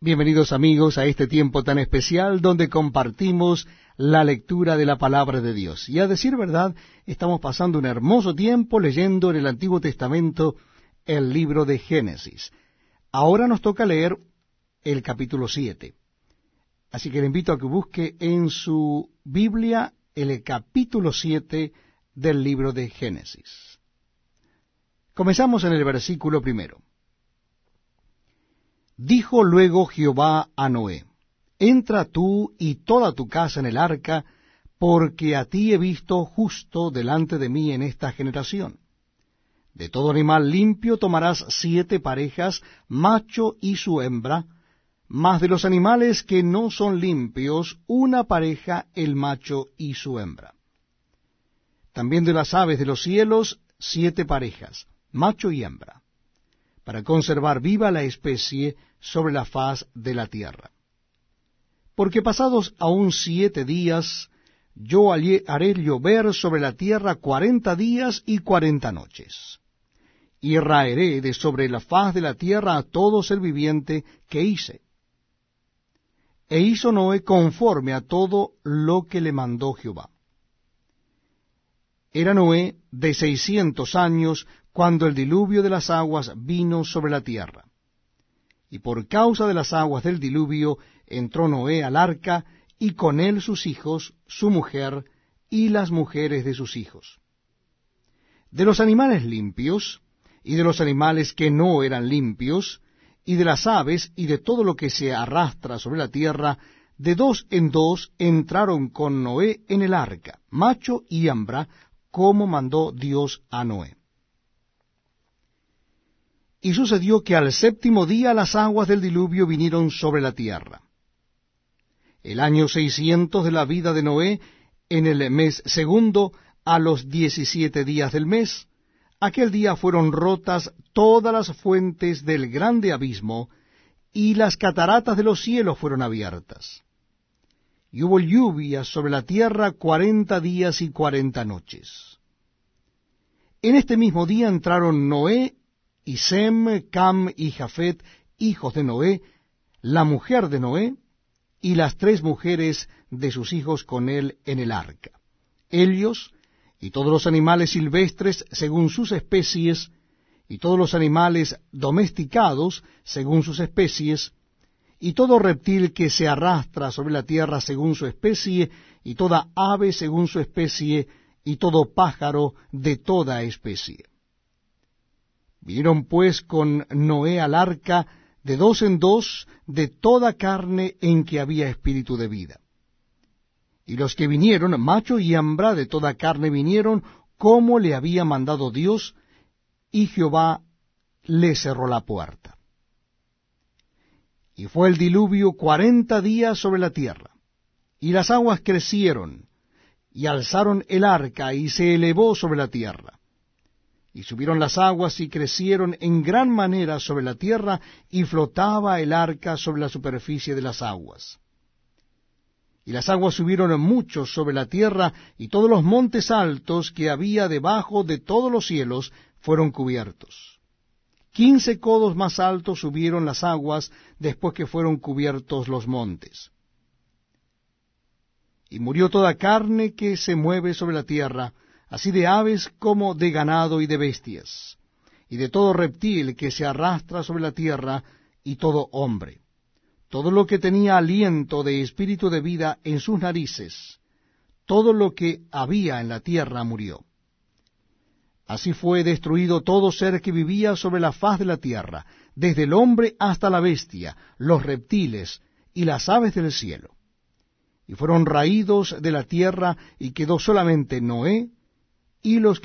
Bienvenidos amigos a este tiempo tan especial donde compartimos la lectura de la palabra de Dios. Y a decir verdad, estamos pasando un hermoso tiempo leyendo en el Antiguo Testamento el libro de Génesis. Ahora nos toca leer el capítulo 7. Así que le invito a que busque en su Biblia el capítulo 7 del libro de Génesis. Comenzamos en el versículo primero. Dijo luego Jehová a Noé, Entra tú y toda tu casa en el arca, porque a ti he visto justo delante de mí en esta generación. De todo animal limpio tomarás siete parejas, macho y su hembra, mas de los animales que no son limpios, una pareja el macho y su hembra. También de las aves de los cielos, siete parejas, macho y hembra para conservar viva la especie sobre la faz de la tierra. Porque pasados aún siete días, yo haré llover sobre la tierra cuarenta días y cuarenta noches. Y raeré de sobre la faz de la tierra a todo ser viviente que hice. E hizo Noé conforme a todo lo que le mandó Jehová. Era Noé de seiscientos años cuando el diluvio de las aguas vino sobre la tierra. Y por causa de las aguas del diluvio entró Noé al arca, y con él sus hijos, su mujer, y las mujeres de sus hijos. De los animales limpios, y de los animales que no eran limpios, y de las aves, y de todo lo que se arrastra sobre la tierra, de dos en dos entraron con Noé en el arca, macho y hembra, como mandó Dios a Noé. Y sucedió que al séptimo día las aguas del diluvio vinieron sobre la tierra. El año seiscientos de la vida de Noé, en el mes segundo, a los diecisiete días del mes, aquel día fueron rotas todas las fuentes del grande abismo, y las cataratas de los cielos fueron abiertas. Y hubo lluvia sobre la tierra cuarenta días y cuarenta noches. En este mismo día entraron Noé y Sem, Cam y Jafet, hijos de Noé, la mujer de Noé, y las tres mujeres de sus hijos con él en el arca. Ellos, y todos los animales silvestres según sus especies, y todos los animales domesticados según sus especies, y todo reptil que se arrastra sobre la tierra según su especie, y toda ave según su especie, y todo pájaro de toda especie. Vinieron pues con Noé al arca de dos en dos de toda carne en que había espíritu de vida. Y los que vinieron, macho y hembra de toda carne vinieron, como le había mandado Dios, y Jehová le cerró la puerta. Y fue el diluvio cuarenta días sobre la tierra, y las aguas crecieron, y alzaron el arca, y se elevó sobre la tierra y subieron las aguas y crecieron en gran manera sobre la tierra, y flotaba el arca sobre la superficie de las aguas. Y las aguas subieron mucho sobre la tierra, y todos los montes altos que había debajo de todos los cielos fueron cubiertos. Quince codos más altos subieron las aguas después que fueron cubiertos los montes. Y murió toda carne que se mueve sobre la tierra, así de aves como de ganado y de bestias, y de todo reptil que se arrastra sobre la tierra, y todo hombre. Todo lo que tenía aliento de espíritu de vida en sus narices, todo lo que había en la tierra murió. Así fue destruido todo ser que vivía sobre la faz de la tierra, desde el hombre hasta la bestia, los reptiles y las aves del cielo. Y fueron raídos de la tierra, y quedó solamente Noé y los